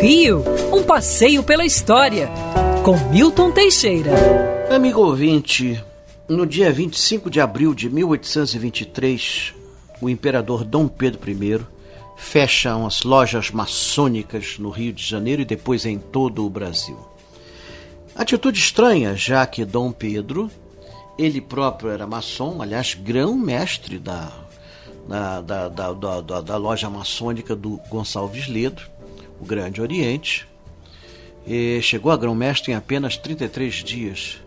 Rio, um passeio pela história, com Milton Teixeira. Amigo ouvinte, no dia 25 de abril de 1823, o imperador Dom Pedro I fecha umas lojas maçônicas no Rio de Janeiro e depois em todo o Brasil. Atitude estranha, já que Dom Pedro, ele próprio era maçom, aliás, grão-mestre da, da, da, da, da, da loja maçônica do Gonçalves Ledo, o Grande Oriente, chegou a grão-mestre em apenas 33 dias.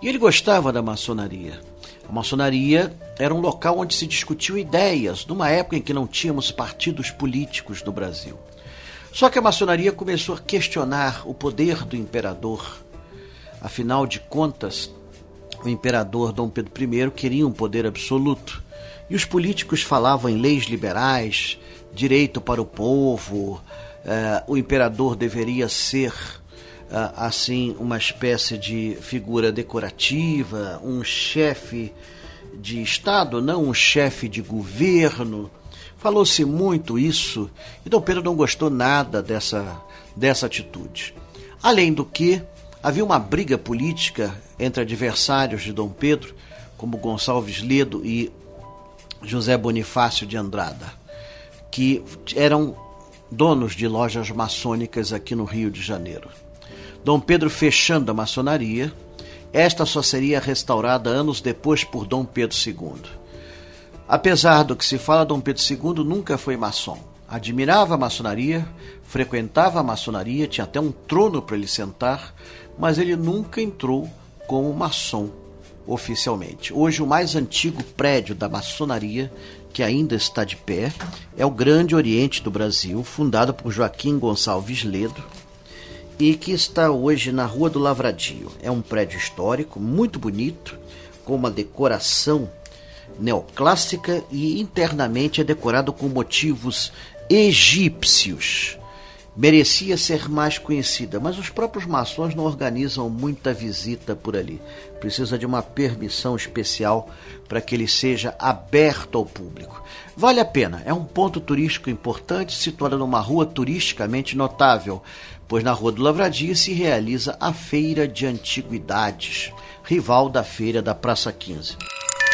E ele gostava da maçonaria. A maçonaria era um local onde se discutiam ideias, numa época em que não tínhamos partidos políticos no Brasil. Só que a maçonaria começou a questionar o poder do imperador. Afinal de contas, o imperador Dom Pedro I queria um poder absoluto. E os políticos falavam em leis liberais, direito para o povo, uh, o imperador deveria ser uh, assim uma espécie de figura decorativa, um chefe de Estado, não um chefe de governo. Falou-se muito isso e Dom Pedro não gostou nada dessa, dessa atitude. Além do que, havia uma briga política entre adversários de Dom Pedro, como Gonçalves Ledo e José Bonifácio de Andrada, que eram donos de lojas maçônicas aqui no Rio de Janeiro. Dom Pedro fechando a maçonaria, esta só seria restaurada anos depois por Dom Pedro II. Apesar do que se fala, Dom Pedro II nunca foi maçom. Admirava a maçonaria, frequentava a maçonaria, tinha até um trono para ele sentar, mas ele nunca entrou como maçom oficialmente. Hoje, o mais antigo prédio da maçonaria que ainda está de pé, é o Grande Oriente do Brasil, fundado por Joaquim Gonçalves Ledo e que está hoje na Rua do Lavradio. É um prédio histórico muito bonito, com uma decoração neoclássica e internamente é decorado com motivos egípcios merecia ser mais conhecida, mas os próprios maçons não organizam muita visita por ali. Precisa de uma permissão especial para que ele seja aberto ao público. Vale a pena, é um ponto turístico importante, situado numa rua turisticamente notável, pois na Rua do Lavradio se realiza a Feira de Antiguidades, rival da Feira da Praça 15.